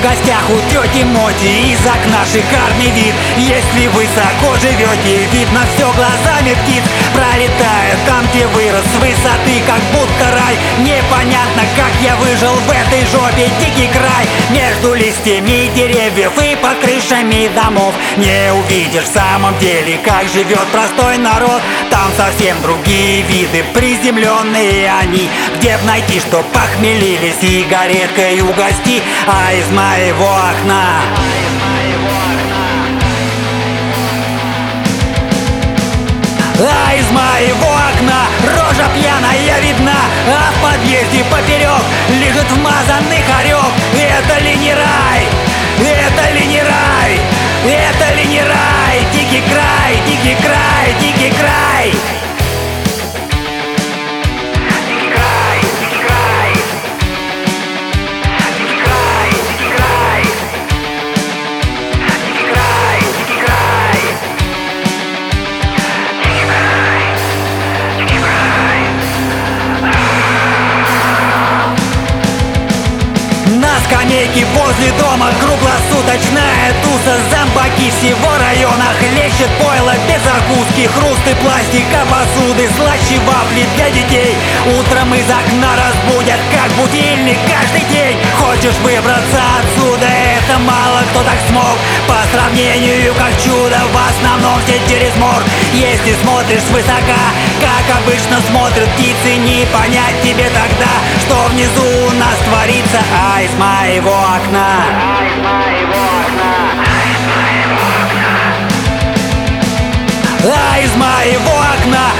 гостях у тети Моти. Из окна шикарный вид. Если высоко живете Видно все глазами птиц. Пролетает там, где вырос С высоты, как будто рай. Непонятно, как я выжил в этой жопе. Дикий край Между листьями деревьев И под крышами домов. Не увидишь в самом деле Как живет простой народ. Там совсем другие виды Приземленные они. Где б найти, что похмелили Сигареткой угости? А из моего окна. А из моего окна рожа пьяная видна А в подъезде поперек дикий край, дикий край. Скамейке возле дома круглосуточная всего района хлещет пойло без закуски Хрусты пластика посуды, слаще вафли для детей. Утром из окна разбудят, как будильник каждый день. Хочешь выбраться отсюда, это мало кто так смог. По сравнению как чудо, в основном все через мор Если смотришь свысока, как обычно смотрят птицы Не понять тебе тогда, что внизу у нас творится. А из моего окна А из моего окна